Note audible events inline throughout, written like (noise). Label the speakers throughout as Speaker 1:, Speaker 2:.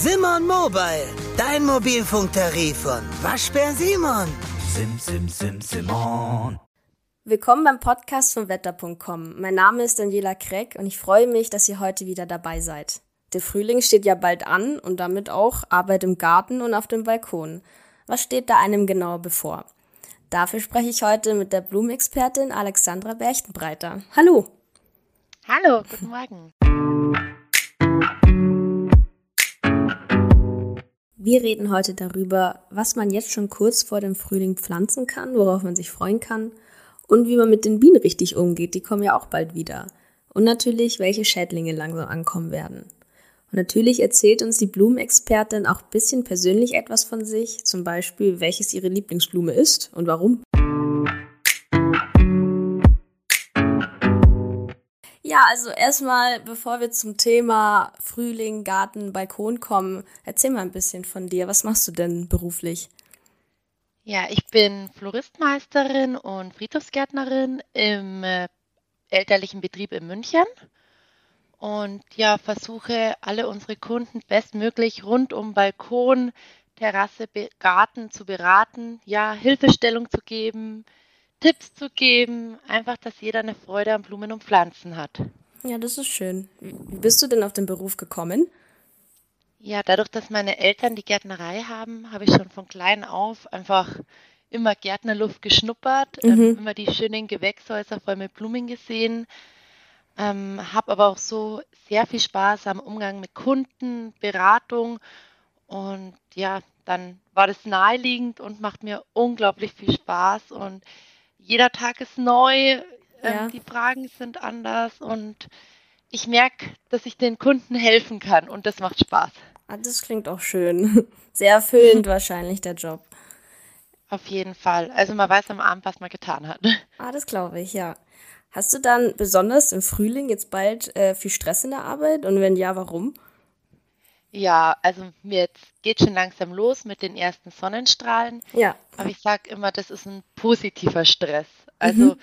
Speaker 1: Simon Mobile, dein Mobilfunktarif von Waschbär Simon.
Speaker 2: Sim, sim, sim, Simon.
Speaker 3: Willkommen beim Podcast von Wetter.com. Mein Name ist Daniela Kreck und ich freue mich, dass ihr heute wieder dabei seid. Der Frühling steht ja bald an und damit auch Arbeit im Garten und auf dem Balkon. Was steht da einem genau bevor? Dafür spreche ich heute mit der Blumenexpertin Alexandra Berchtenbreiter. Hallo!
Speaker 4: Hallo, guten Morgen.
Speaker 3: Wir reden heute darüber, was man jetzt schon kurz vor dem Frühling pflanzen kann, worauf man sich freuen kann und wie man mit den Bienen richtig umgeht, die kommen ja auch bald wieder. Und natürlich, welche Schädlinge langsam ankommen werden. Und natürlich erzählt uns die Blumenexpertin auch ein bisschen persönlich etwas von sich, zum Beispiel, welches ihre Lieblingsblume ist und warum. Ja, also erstmal, bevor wir zum Thema Frühling, Garten, Balkon kommen, erzähl mal ein bisschen von dir. Was machst du denn beruflich?
Speaker 4: Ja, ich bin Floristmeisterin und Friedhofsgärtnerin im äh, elterlichen Betrieb in München und ja, versuche alle unsere Kunden bestmöglich rund um Balkon, Terrasse, Garten zu beraten, ja, Hilfestellung zu geben, Tipps zu geben, einfach, dass jeder eine Freude an Blumen und Pflanzen hat.
Speaker 3: Ja, das ist schön. Wie bist du denn auf den Beruf gekommen?
Speaker 4: Ja, dadurch, dass meine Eltern die Gärtnerei haben, habe ich schon von klein auf einfach immer Gärtnerluft geschnuppert, ähm, mhm. ähm, immer die schönen Gewächshäuser voll mit Blumen gesehen, ähm, habe aber auch so sehr viel Spaß am Umgang mit Kunden, Beratung und ja, dann war das naheliegend und macht mir unglaublich viel Spaß und jeder Tag ist neu, ähm, ja. die Fragen sind anders und ich merke, dass ich den Kunden helfen kann und das macht Spaß.
Speaker 3: Ah, das klingt auch schön. (laughs) Sehr erfüllend (laughs) wahrscheinlich der Job.
Speaker 4: Auf jeden Fall. Also man weiß am Abend, was man getan hat. (laughs)
Speaker 3: Ah, das glaube ich, ja. Hast du dann besonders im Frühling jetzt bald äh, viel Stress in der Arbeit? Und wenn ja, warum?
Speaker 4: Ja, also mir jetzt geht schon langsam los mit den ersten Sonnenstrahlen.
Speaker 3: Ja.
Speaker 4: Aber ich sage immer, das ist ein positiver Stress. Also mhm.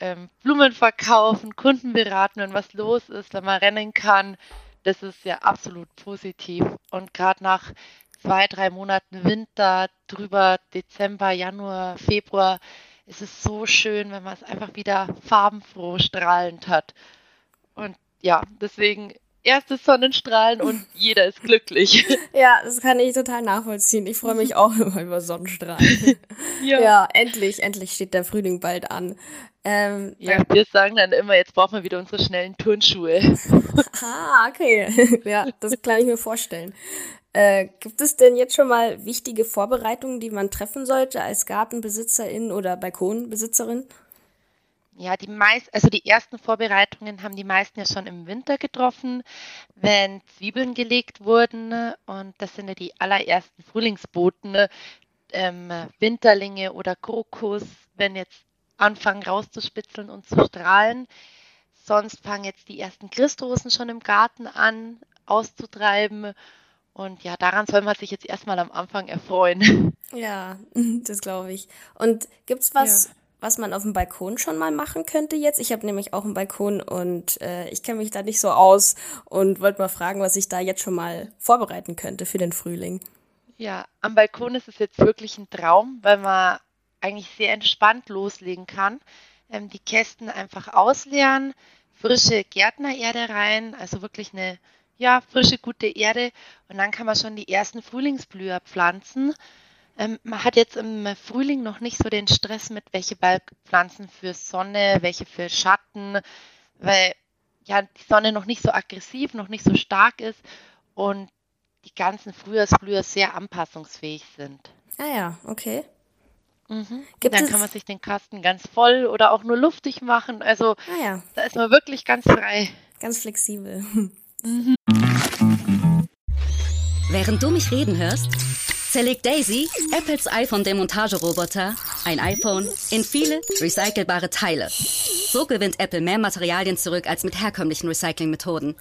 Speaker 4: ähm, Blumen verkaufen, Kunden beraten, wenn was los ist, wenn man rennen kann, das ist ja absolut positiv. Und gerade nach zwei, drei Monaten Winter, drüber Dezember, Januar, Februar, es ist so schön, wenn man es einfach wieder farbenfroh strahlend hat. Und ja, deswegen erstes Sonnenstrahlen und jeder ist glücklich. (laughs)
Speaker 3: Ja, das kann ich total nachvollziehen. Ich freue mich auch (laughs) immer über Sonnenstrahlen. (laughs) Ja. ja, endlich, endlich steht der Frühling bald an.
Speaker 4: Ähm, ja, wir sagen dann immer, jetzt brauchen wir wieder unsere schnellen Turnschuhe.
Speaker 3: ah, okay. Ja, das kann ich mir vorstellen. Äh, gibt es denn jetzt schon mal wichtige Vorbereitungen, die man treffen sollte als Gartenbesitzerin oder Balkonbesitzerin?
Speaker 4: Ja, die meist, also die ersten Vorbereitungen haben die meisten ja schon im Winter getroffen, wenn Zwiebeln gelegt wurden. Und das sind ja die allerersten Frühlingsboten, ähm, Winterlinge oder Krokus, wenn jetzt anfangen rauszuspitzeln und zu strahlen. Sonst fangen jetzt die ersten Christrosen schon im Garten an auszutreiben. Und ja, daran soll man sich jetzt erstmal am Anfang erfreuen.
Speaker 3: Ja, (laughs) das glaube ich. Und gibt es was, ja. Was man auf dem Balkon schon mal machen könnte jetzt? Ich habe nämlich auch einen Balkon und äh, ich kenne mich da nicht so aus und wollte mal fragen, was ich da jetzt schon mal vorbereiten könnte für den Frühling.
Speaker 4: Ja, am Balkon ist es jetzt wirklich ein Traum, weil man eigentlich sehr entspannt loslegen kann. Ähm, die Kästen einfach ausleeren, frische Gärtnererde rein, also wirklich eine ja, frische, gute Erde und dann kann man schon die ersten Frühlingsblüher pflanzen. Ähm, man hat jetzt im Frühling noch nicht so den Stress mit, welche Pflanzen für Sonne, welche für Schatten, weil ja die Sonne noch nicht so aggressiv, noch nicht so stark ist und die ganzen Frühjahrsblüher sehr anpassungsfähig sind.
Speaker 3: Ah ja, okay.
Speaker 4: Mhm. dann kann man sich den Kasten ganz voll oder auch nur luftig machen. Also ah ja. da ist man wirklich ganz frei.
Speaker 3: Ganz flexibel.
Speaker 5: Mhm. Während du mich reden hörst, zerlegt Daisy, Apples iPhone-Demontageroboter, ein iPhone in viele recycelbare Teile. So gewinnt Apple mehr Materialien zurück als mit herkömmlichen Recyclingmethoden.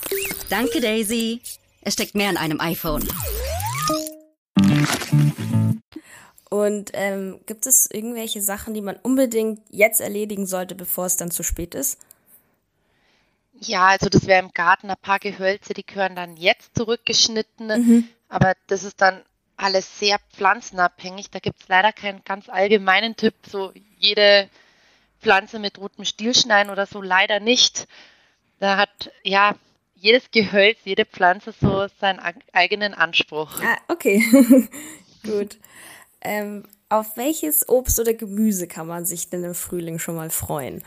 Speaker 5: Danke, Daisy. Es steckt mehr in einem iPhone.
Speaker 3: Und ähm, gibt es irgendwelche Sachen, die man unbedingt jetzt erledigen sollte, bevor es dann zu spät ist?
Speaker 4: Ja, also das wäre im Garten ein paar Gehölze, die gehören dann jetzt zurückgeschnitten,
Speaker 3: Mhm.
Speaker 4: aber das ist dann alles sehr pflanzenabhängig. Da gibt es leider keinen ganz allgemeinen Tipp, so jede Pflanze mit rotem Stiel schneiden oder so, leider nicht. Da hat ja jedes Gehölz, jede Pflanze so seinen eigenen Anspruch.
Speaker 3: Ah, okay. (laughs) Gut. Ähm, auf welches Obst oder Gemüse kann man sich denn im Frühling schon mal freuen?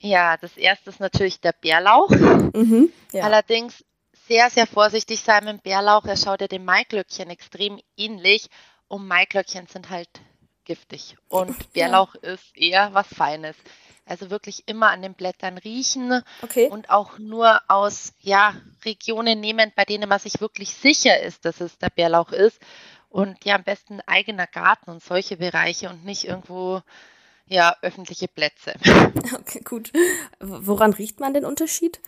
Speaker 4: Ja, das erste ist natürlich der Bärlauch.
Speaker 3: Mhm. Ja.
Speaker 4: Allerdings sehr, sehr vorsichtig sein mit dem Bärlauch. Er schaut ja dem Maiglöckchen extrem ähnlich und Maiglöckchen sind halt giftig und Bärlauch ist eher was Feines. Also wirklich immer an den Blättern riechen
Speaker 3: Okay.
Speaker 4: und auch nur aus ja, Regionen nehmen, bei denen man sich wirklich sicher ist, dass es der Bärlauch ist. Und ja, am besten eigener Garten und solche Bereiche und nicht irgendwo ja, öffentliche Plätze. (laughs)
Speaker 3: Okay, gut. Woran riecht man den Unterschied?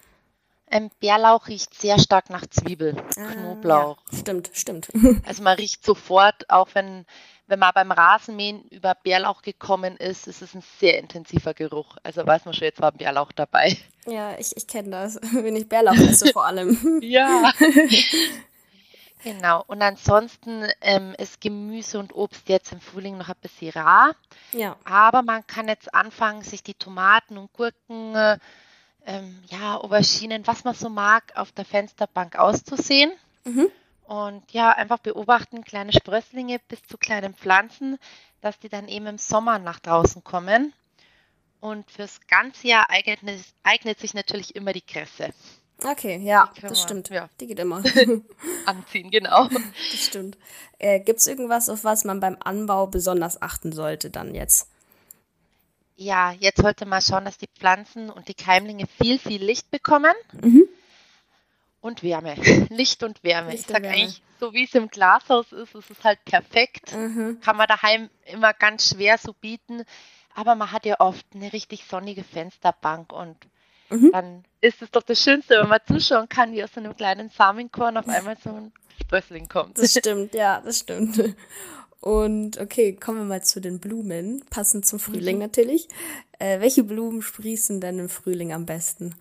Speaker 4: Ähm, Bärlauch riecht sehr stark nach Zwiebel, Knoblauch.
Speaker 3: Ja, stimmt, stimmt. (laughs) (laughs)
Speaker 4: Also man riecht sofort, auch wenn, wenn man beim Rasenmähen über Bärlauch gekommen ist, ist es ein sehr intensiver Geruch. Also weiß man schon, jetzt war Bärlauch dabei.
Speaker 3: Ja, ich, ich kenne das. (laughs) Wenn ich Bärlauch esse vor allem.
Speaker 4: Ja. genau. Und ansonsten ähm, ist Gemüse und Obst jetzt im Frühling noch ein bisschen rar.
Speaker 3: Ja.
Speaker 4: Aber man kann jetzt anfangen, sich die Tomaten und Gurken, äh, ähm, ja, Auberginen, was man so mag, auf der Fensterbank auszusehen.
Speaker 3: Mhm.
Speaker 4: Und ja, einfach beobachten, kleine Sprösslinge bis zu kleinen Pflanzen, dass die dann eben im Sommer nach draußen kommen. Und fürs ganze Jahr eignet, eignet sich natürlich immer die Kresse.
Speaker 3: Okay, ja, das
Speaker 4: man-
Speaker 3: stimmt.
Speaker 4: ja.
Speaker 3: Die geht immer. (laughs)
Speaker 4: Anziehen, genau.
Speaker 3: Das stimmt. Äh, Gibt es irgendwas, auf was man beim Anbau besonders achten sollte dann jetzt?
Speaker 4: Ja, jetzt sollte man schauen, dass die Pflanzen und die Keimlinge viel, viel Licht bekommen. Und Wärme. (laughs) Licht und Wärme.
Speaker 3: Licht
Speaker 4: ich sag
Speaker 3: und Wärme.
Speaker 4: eigentlich, so wie es im Glashaus ist, ist es halt perfekt.
Speaker 3: Mhm.
Speaker 4: Kann man daheim immer ganz schwer so bieten. Aber man hat ja oft eine richtig sonnige Fensterbank und
Speaker 3: Mhm.
Speaker 4: dann ist es doch das Schönste, wenn man zuschauen kann, wie aus so einem kleinen Samenkorn auf (laughs) einmal so ein Sprössling kommt.
Speaker 3: Das stimmt, ja, das stimmt. Und okay, kommen wir mal zu den Blumen, passend zum Frühling
Speaker 4: Mhm.
Speaker 3: natürlich. Äh, welche Blumen sprießen denn im Frühling am besten?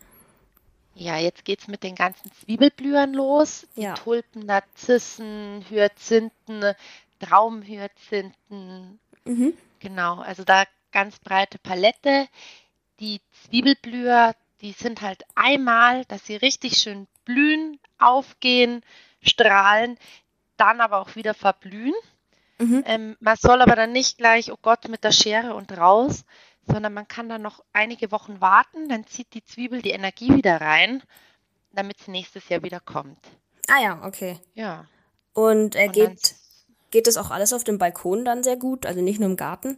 Speaker 4: Ja, jetzt geht's mit den ganzen Zwiebelblühern los. Die
Speaker 3: Ja.
Speaker 4: Tulpen, Narzissen, Hyazinthen, Traumhyazinthen.
Speaker 3: Mhm.
Speaker 4: Genau, also da ganz breite Palette. Die Zwiebelblüher, die sind halt einmal, dass sie richtig schön blühen, aufgehen, strahlen, dann aber auch wieder verblühen.
Speaker 3: Mhm.
Speaker 4: Ähm, man soll aber dann nicht gleich, oh Gott, mit der Schere und raus, sondern man kann dann noch einige Wochen warten, dann zieht die Zwiebel die Energie wieder rein, damit sie nächstes Jahr wieder kommt.
Speaker 3: Ah ja, okay.
Speaker 4: Ja.
Speaker 3: Und äh,
Speaker 4: Und
Speaker 3: geht, geht das auch alles auf dem Balkon dann sehr gut, also nicht nur im Garten?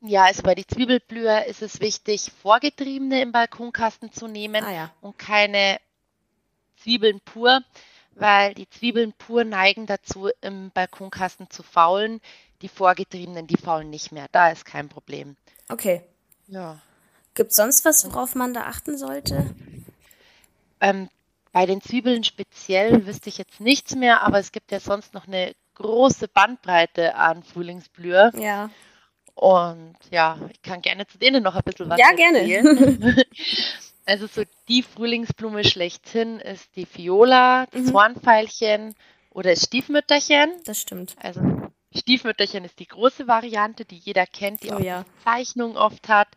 Speaker 4: Ja, also bei die Zwiebelblüher ist es wichtig, vorgetriebene im Balkonkasten zu nehmen
Speaker 3: Ah ja.
Speaker 4: und keine Zwiebeln pur, weil die Zwiebeln pur neigen dazu, im Balkonkasten zu faulen. Die vorgetriebenen, die faulen nicht mehr. Da ist kein Problem.
Speaker 3: Okay.
Speaker 4: Ja.
Speaker 3: Gibt es sonst was, worauf man da achten sollte?
Speaker 4: Ähm, bei den Zwiebeln speziell wüsste ich jetzt nichts mehr, aber es gibt ja sonst noch eine große Bandbreite an Frühlingsblüher.
Speaker 3: Ja.
Speaker 4: Und ja, ich kann gerne zu denen noch ein bisschen was
Speaker 3: Ja, gerne. (laughs)
Speaker 4: Also so die Frühlingsblume schlechthin ist die Viola, das
Speaker 3: Mhm.
Speaker 4: Hornfeilchen oder das Stiefmütterchen.
Speaker 3: Das stimmt.
Speaker 4: Also Stiefmütterchen ist die große Variante, die jeder kennt, die
Speaker 3: Oh
Speaker 4: auch
Speaker 3: ja.
Speaker 4: Zeichnung oft hat.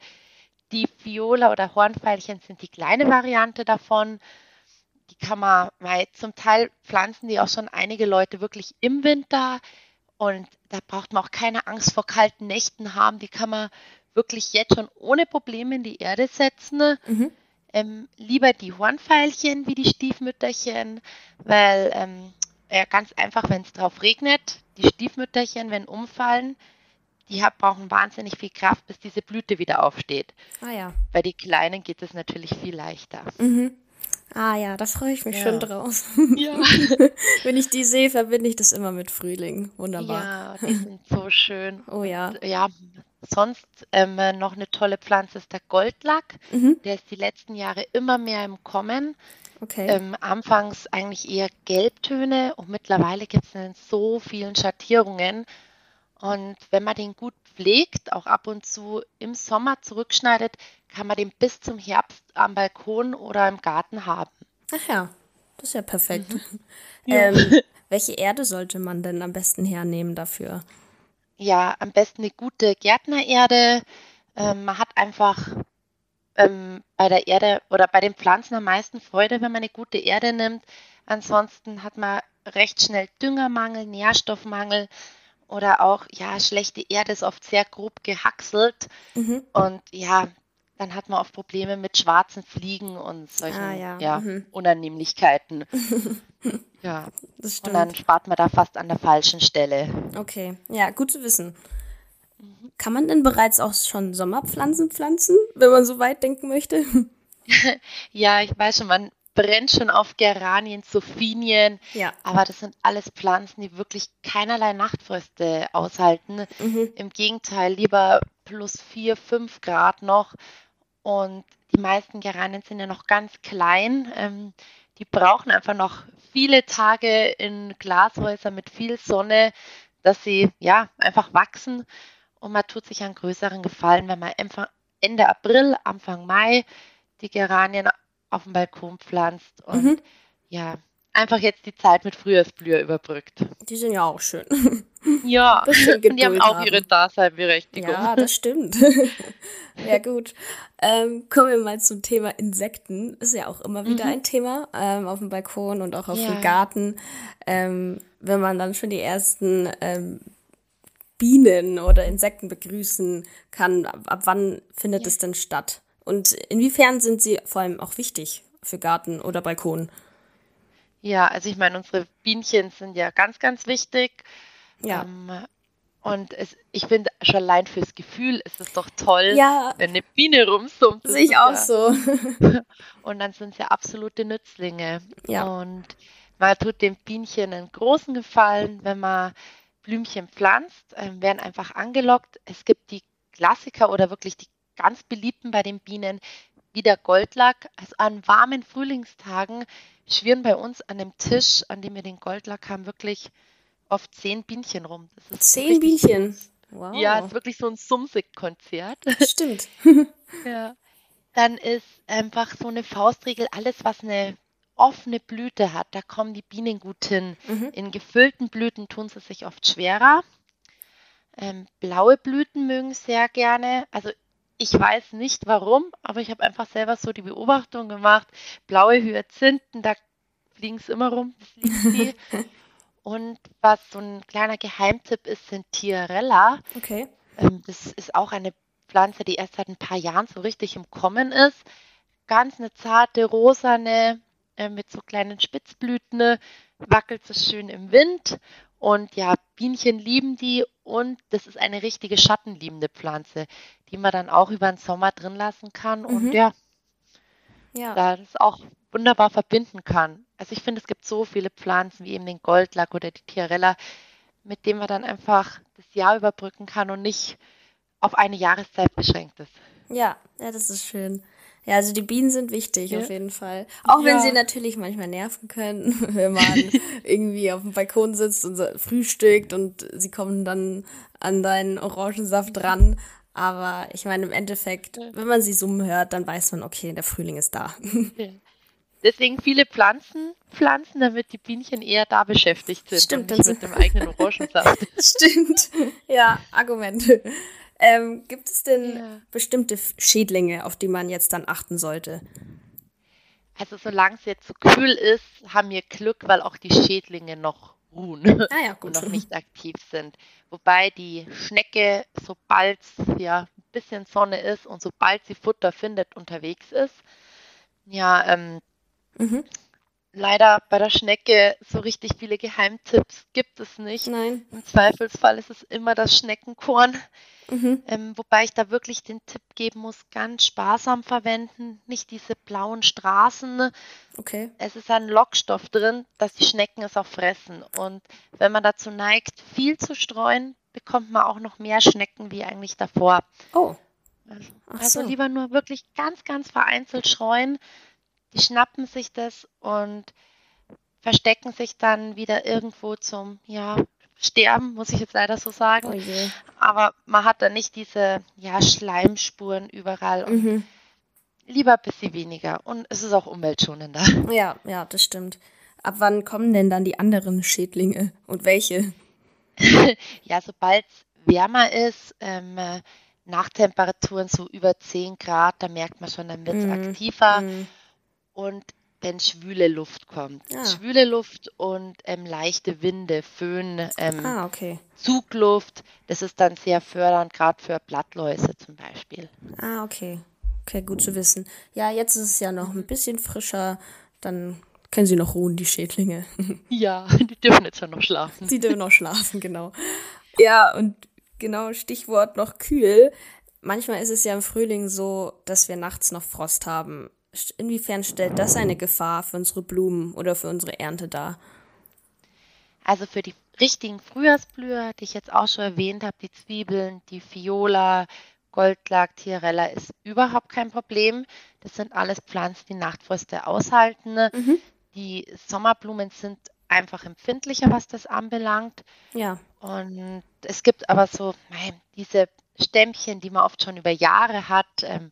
Speaker 4: Die Viola oder Hornfeilchen sind die kleine Variante davon. Die kann man, weil zum Teil pflanzen die auch schon einige Leute wirklich im Winter und da braucht man auch keine Angst vor kalten Nächten haben. Die kann man wirklich jetzt schon ohne Probleme in die Erde setzen.
Speaker 3: Mhm.
Speaker 4: Ähm, lieber die Hornfeilchen wie die Stiefmütterchen, weil ähm, ja, ganz einfach, wenn es drauf regnet, die Stiefmütterchen, wenn umfallen, die hab, brauchen wahnsinnig viel Kraft, bis diese Blüte wieder aufsteht.
Speaker 3: Ah ja.
Speaker 4: Bei den Kleinen geht es natürlich viel leichter.
Speaker 3: Mhm. Ah ja, da freue ich mich
Speaker 4: Ja.
Speaker 3: schon drauf.
Speaker 4: Ja. (laughs)
Speaker 3: Wenn ich die sehe, verbinde ich das immer mit Frühling. Wunderbar.
Speaker 4: ja, die sind so schön.
Speaker 3: Oh ja.
Speaker 4: Ja, sonst ähm, noch eine tolle Pflanze ist der Goldlack.
Speaker 3: Mhm.
Speaker 4: Der ist die letzten Jahre immer mehr im Kommen.
Speaker 3: Okay.
Speaker 4: Ähm, anfangs eigentlich eher Gelbtöne und mittlerweile gibt es in so vielen Schattierungen. Und wenn man den gut pflegt, auch ab und zu im Sommer zurückschneidet, kann man den bis zum Herbst am Balkon oder im Garten haben.
Speaker 3: Ach ja, das ist ja perfekt. Mhm. (laughs) Ähm, welche Erde sollte man denn am besten hernehmen dafür?
Speaker 4: Ja, am besten eine gute Gärtnererde. Ähm, man hat einfach ähm, bei der Erde oder bei den Pflanzen am meisten Freude, wenn man eine gute Erde nimmt. Ansonsten hat man recht schnell Düngermangel, Nährstoffmangel oder auch, ja, schlechte Erde ist oft sehr grob gehackselt. Mhm. Und ja, dann hat man oft Probleme mit schwarzen Fliegen und solchen ah, ja. Ja, mhm. Unannehmlichkeiten. (laughs) ja, das stimmt. Und dann spart man da fast an der falschen Stelle.
Speaker 3: Okay, ja, gut zu wissen. Mhm. Kann man denn bereits auch schon Sommerpflanzen pflanzen, wenn man so weit denken möchte? (laughs)
Speaker 4: ja, ich weiß schon, man brennt schon auf Geranien, Sophinien. Ja. Aber das sind alles Pflanzen, die wirklich keinerlei Nachtfröste aushalten. Mhm. Im Gegenteil, lieber plus vier, fünf Grad noch. Und die meisten Geranien sind ja noch ganz klein. Ähm, die brauchen einfach noch viele Tage in Glashäusern mit viel Sonne, dass sie ja einfach wachsen. Und man tut sich einen größeren Gefallen, wenn man Ende April, Anfang Mai die Geranien auf dem Balkon pflanzt und mhm. ja, einfach jetzt die Zeit mit Frühjahrsblüher überbrückt.
Speaker 3: Die sind ja auch schön.
Speaker 4: Ja, (laughs) und die haben auch ihre Daseinberechtigung.
Speaker 3: Ja, das stimmt. (laughs) ja, gut. Ähm, kommen wir mal zum Thema Insekten. Ist ja auch immer wieder mhm. ein Thema ähm, auf dem Balkon und auch auf ja. dem Garten. Ähm, wenn man dann schon die ersten ähm, Bienen oder Insekten begrüßen kann, ab, ab wann findet ja. es denn statt? Und inwiefern sind sie vor allem auch wichtig für Garten oder Balkon?
Speaker 4: Ja, also ich meine, unsere Bienchen sind ja ganz, ganz wichtig. Ja. Ähm, und es, ich finde schon allein fürs Gefühl ist es doch toll, ja. wenn eine Biene rumsummt.
Speaker 3: Sehe ich auch ja. so. (laughs)
Speaker 4: und dann sind sie absolute Nützlinge. Ja. Und man tut dem Bienchen einen großen Gefallen, wenn man Blümchen pflanzt, ähm, werden einfach angelockt. Es gibt die Klassiker oder wirklich die ganz beliebten bei den Bienen, wie der Goldlack. Also an warmen Frühlingstagen schwirren bei uns an dem Tisch, an dem wir den Goldlack haben, wirklich oft zehn Bienchen rum.
Speaker 3: zehn Bienchen?
Speaker 4: Wow. Ja, ist wirklich so ein Sumsig-Konzert.
Speaker 3: Stimmt. (laughs)
Speaker 4: ja. Dann ist einfach so eine Faustregel, alles, was eine offene Blüte hat, da kommen die Bienen gut hin. Mhm. In gefüllten Blüten tun sie sich oft schwerer. Ähm, blaue Blüten mögen sehr gerne. Also ich weiß nicht warum, aber ich habe einfach selber so die Beobachtung gemacht. Blaue Hyazinthen, da fliegen es immer rum, das lieben sie. (laughs) Und was so ein kleiner Geheimtipp ist, sind Tiarella.
Speaker 3: Okay.
Speaker 4: Ähm, das ist auch eine Pflanze, die erst seit ein paar Jahren so richtig im Kommen ist. Ganz eine zarte, rosane, äh, mit so kleinen Spitzblüten, wackelt so schön im Wind. Und ja, Bienchen lieben die und das ist eine richtige schattenliebende Pflanze, die man dann auch über den Sommer drin lassen kann und mhm. ja, ja, da das auch wunderbar verbinden kann. Also ich finde, es gibt so viele Pflanzen wie eben den Goldlack oder die Tiarella, mit denen man dann einfach das Jahr überbrücken kann und nicht auf eine Jahreszeit beschränkt ist.
Speaker 3: Ja, ja, das ist schön. Ja, also die Bienen sind wichtig ja. auf jeden Fall. Auch ja. wenn sie natürlich manchmal nerven können, (laughs) wenn man (laughs) irgendwie auf dem Balkon sitzt und frühstückt und sie kommen dann an deinen Orangensaft ran. Aber ich meine, im Endeffekt, wenn man sie summen hört, dann weiß man, okay, der Frühling ist da.
Speaker 4: Deswegen viele Pflanzen pflanzen, damit die Bienchen eher da beschäftigt sind.
Speaker 3: Stimmt,
Speaker 4: und nicht mit dem eigenen Orangensaft. (laughs)
Speaker 3: Stimmt. Ja, Argumente. Ähm, gibt es denn ja. bestimmte Schädlinge, auf die man jetzt dann achten sollte?
Speaker 4: Also solange es jetzt so kühl ist, haben wir Glück, weil auch die Schädlinge noch ruhen
Speaker 3: ah ja, (laughs)
Speaker 4: und noch nicht aktiv sind. Wobei die Schnecke, sobald ja ein bisschen Sonne ist und sobald sie Futter findet, unterwegs ist, ja, ähm, mhm. Leider bei der Schnecke so richtig viele Geheimtipps gibt es nicht.
Speaker 3: Nein.
Speaker 4: Im Zweifelsfall ist es immer das Schneckenkorn. Mhm. Ähm, wobei ich da wirklich den Tipp geben muss, ganz sparsam verwenden, nicht diese blauen Straßen.
Speaker 3: Okay.
Speaker 4: Es ist ein Lockstoff drin, dass die Schnecken es auch fressen. Und wenn man dazu neigt, viel zu streuen, bekommt man auch noch mehr Schnecken wie eigentlich davor.
Speaker 3: Oh.
Speaker 4: Also, also so. lieber nur wirklich ganz, ganz vereinzelt streuen. Die schnappen sich das und verstecken sich dann wieder irgendwo zum ja, sterben, muss ich jetzt leider so sagen.
Speaker 3: Oh
Speaker 4: Aber man hat da nicht diese ja, Schleimspuren überall. Und mhm. Lieber ein bisschen weniger. Und es ist auch umweltschonender.
Speaker 3: Ja, ja, das stimmt. Ab wann kommen denn dann die anderen Schädlinge und welche? (laughs)
Speaker 4: ja, sobald es wärmer ist, ähm, nach Temperaturen so über 10 Grad, da merkt man schon, dann wird es mm, aktiver. Mm. Und wenn schwüle Luft kommt. Ja. Schwüle Luft und ähm, leichte Winde, Föhn, ähm,
Speaker 3: ah, okay.
Speaker 4: Zugluft, das ist dann sehr fördernd, gerade für Blattläuse zum Beispiel.
Speaker 3: Ah, okay. Okay, gut zu wissen. Ja, jetzt ist es ja noch ein bisschen frischer, dann können sie noch ruhen, die Schädlinge. (laughs)
Speaker 4: Ja, die dürfen jetzt ja noch schlafen.
Speaker 3: Sie dürfen noch schlafen, genau. (laughs) Ja, und genau, Stichwort noch kühl. Manchmal ist es ja im Frühling so, dass wir nachts noch Frost haben. Inwiefern stellt das eine Gefahr für unsere Blumen oder für unsere Ernte dar?
Speaker 4: Also für die richtigen Frühjahrsblüher, die ich jetzt auch schon erwähnt habe, die Zwiebeln, die Viola, Goldlack, Tiarella ist überhaupt kein Problem. Das sind alles Pflanzen, die Nachtfröste aushalten. Mhm. Die Sommerblumen sind einfach empfindlicher, was das anbelangt.
Speaker 3: Ja.
Speaker 4: Und es gibt aber so nein, diese Stämmchen, die man oft schon über Jahre hat, ähm,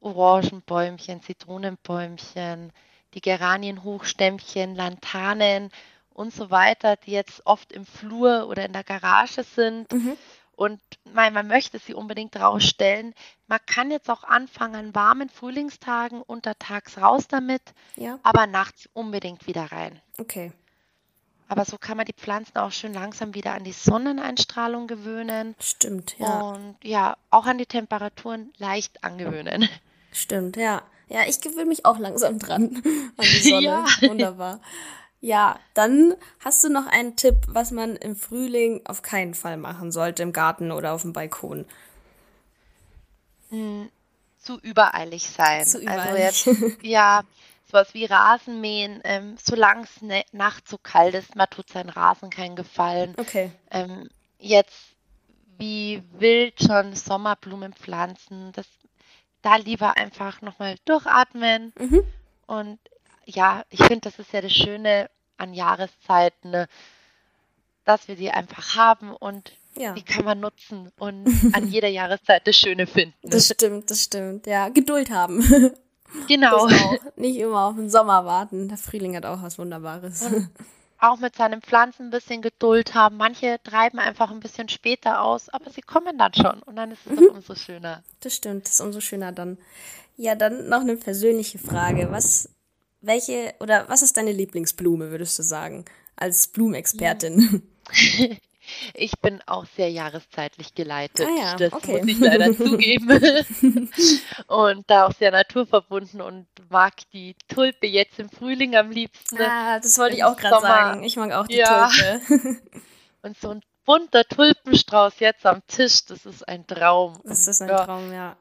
Speaker 4: Orangenbäumchen, Zitronenbäumchen, die Geranienhochstämmchen, Lantanen und so weiter, die jetzt oft im Flur oder in der Garage sind. Mhm. Und mein, man möchte sie unbedingt rausstellen. Man kann jetzt auch anfangen, an warmen Frühlingstagen untertags raus damit,
Speaker 3: ja.
Speaker 4: aber nachts unbedingt wieder rein.
Speaker 3: Okay.
Speaker 4: Aber so kann man die Pflanzen auch schön langsam wieder an die Sonneneinstrahlung gewöhnen.
Speaker 3: Stimmt, ja.
Speaker 4: Und ja, auch an die Temperaturen leicht angewöhnen.
Speaker 3: Stimmt, ja. Ja, ich gewöhne mich auch langsam dran (laughs) an die (laughs) Sonne. Ja. Wunderbar. Ja, dann hast du noch einen Tipp, was man im Frühling auf keinen Fall machen sollte, im Garten oder auf dem Balkon.
Speaker 4: Hm, zu übereilig sein.
Speaker 3: Zu übereilig. Also
Speaker 4: jetzt, (laughs) ja, sowas wie Rasenmähen, ähm, solange es ne nachts so kalt ist, man tut seinen Rasen keinen Gefallen.
Speaker 3: Okay.
Speaker 4: Ähm, jetzt wie wild schon Sommerblumen pflanzen, das da lieber einfach nochmal durchatmen. Mhm. Und ja, ich finde, das ist ja das Schöne an Jahreszeiten, ne, dass wir die einfach haben und ja. die kann man nutzen und (laughs) an jeder Jahreszeit das Schöne finden.
Speaker 3: Das stimmt, das stimmt. Ja, Geduld haben.
Speaker 4: Genau.
Speaker 3: Nicht immer auf den Sommer warten. Der Frühling hat auch was Wunderbares.
Speaker 4: Und auch mit seinen Pflanzen ein bisschen Geduld haben. Manche treiben einfach ein bisschen später aus, aber sie kommen dann schon und dann ist es mhm. umso schöner.
Speaker 3: Das stimmt, das ist umso schöner dann. Ja, dann noch eine persönliche Frage. Was, welche oder was ist deine Lieblingsblume, würdest du sagen, als Blumenexpertin? (laughs) (laughs)
Speaker 4: Ich bin auch sehr jahreszeitlich geleitet.
Speaker 3: Ah ja,
Speaker 4: das
Speaker 3: okay.
Speaker 4: muss ich leider (laughs) zugeben. (laughs) und da auch sehr naturverbunden und mag die Tulpe jetzt im Frühling am liebsten.
Speaker 3: Ah, das wollte ich auch gerade sagen. Ich mag auch die ja. Tulpe. (laughs)
Speaker 4: und so ein bunter Tulpenstrauß jetzt am Tisch, das ist ein Traum.
Speaker 3: Das ist ein ja. Traum, ja.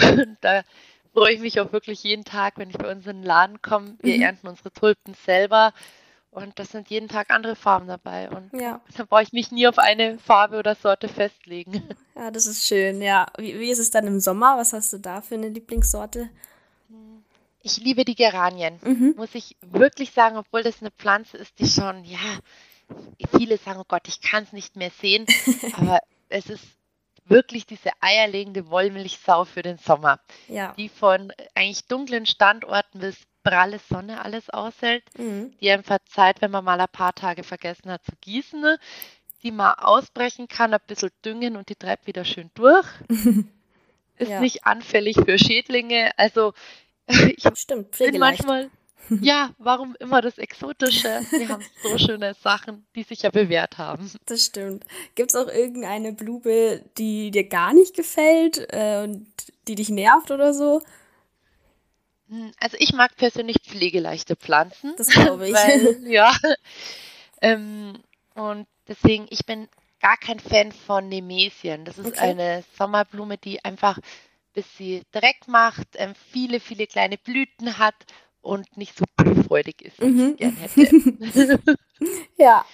Speaker 4: Und da freue ich mich auch wirklich jeden Tag, wenn ich bei uns in den Laden komme. Wir mhm. ernten unsere Tulpen selber und das sind jeden Tag andere Farben dabei. Und
Speaker 3: ja.
Speaker 4: da brauche ich mich nie auf eine Farbe oder Sorte festlegen. (laughs)
Speaker 3: Ja, das ist schön. Ja, wie, wie ist es dann im Sommer? Was hast du da für eine Lieblingssorte?
Speaker 4: Ich liebe die Geranien, mhm. muss ich wirklich sagen, obwohl das eine Pflanze ist, die schon, ja, viele sagen, oh Gott, ich kann es nicht mehr sehen, (laughs) aber es ist wirklich diese eierlegende Wollmilchsau für den Sommer,
Speaker 3: ja.
Speaker 4: die von eigentlich dunklen Standorten bis pralle Sonne alles aushält, mhm. die einem verzeiht, wenn man mal ein paar Tage vergessen hat zu gießen, ne? die mal ausbrechen kann, ein bisschen düngen und die treibt wieder schön durch. (laughs) Ist ja. nicht anfällig für Schädlinge. Also (laughs)
Speaker 3: ich Stimmt,
Speaker 4: bin manchmal, (laughs) ja, warum immer das Exotische? Wir haben so schöne Sachen, die sich ja bewährt haben.
Speaker 3: Das stimmt. Gibt es auch irgendeine Blume, die dir gar nicht gefällt äh, und die dich nervt oder so?
Speaker 4: Hm, also ich mag persönlich pflegeleichte Pflanzen.
Speaker 3: Das glaube ich. (laughs)
Speaker 4: Weil, ja. Ähm, und deswegen, ich bin gar kein Fan von Nemesien. Das ist okay. eine Sommerblume, die einfach, bis sie Dreck macht, ähm, viele, viele kleine Blüten hat und nicht so blühfreudig ist, wie mhm. ich gern hätte. (laughs)
Speaker 3: ja.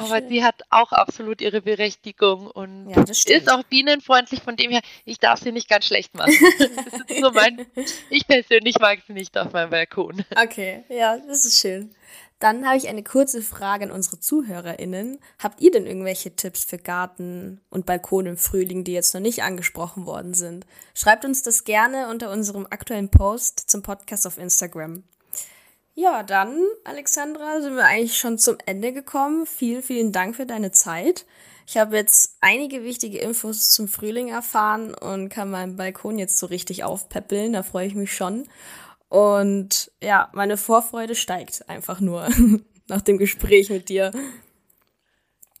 Speaker 4: Aber Schön. sie hat auch absolut ihre Berechtigung und
Speaker 3: ja,
Speaker 4: ist auch bienenfreundlich, von dem her, ich darf sie nicht ganz schlecht machen. (laughs) das ist so mein, ich persönlich mag sie nicht auf meinem Balkon.
Speaker 3: Okay, ja, das ist schön. Dann habe ich eine kurze Frage an unsere ZuhörerInnen. Habt ihr denn irgendwelche Tipps für Garten und Balkon im Frühling, die jetzt noch nicht angesprochen worden sind? Schreibt uns das gerne unter unserem aktuellen Post zum Podcast auf Instagram. Ja, dann, Alexandra, sind wir eigentlich schon zum Ende gekommen. Vielen, vielen Dank für deine Zeit. Ich habe jetzt einige wichtige Infos zum Frühling erfahren und kann meinen Balkon jetzt so richtig aufpäppeln. Da freue ich mich schon. Und ja, meine Vorfreude steigt einfach nur (laughs) nach dem Gespräch mit dir.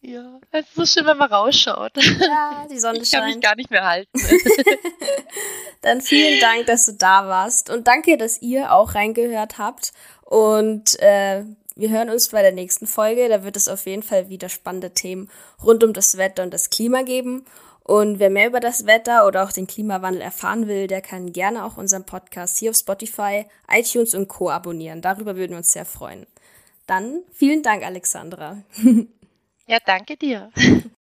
Speaker 4: Ja, es ist so schön, wenn man rausschaut.
Speaker 3: Ja, die (laughs) Sonne
Speaker 4: ich kann
Speaker 3: scheint.
Speaker 4: mich gar nicht mehr halten. (laughs)
Speaker 3: Dann vielen Dank, dass du da warst und danke, dass ihr auch reingehört habt. Und äh, wir hören uns bei der nächsten Folge. Da wird es auf jeden Fall wieder spannende Themen rund um das Wetter und das Klima geben. Und wer mehr über das Wetter oder auch den Klimawandel erfahren will, der kann gerne auch unseren Podcast hier auf Spotify, iTunes und Co. abonnieren. Darüber würden wir uns sehr freuen. Dann vielen Dank, Alexandra. (laughs)
Speaker 4: Ja, danke dir. (laughs)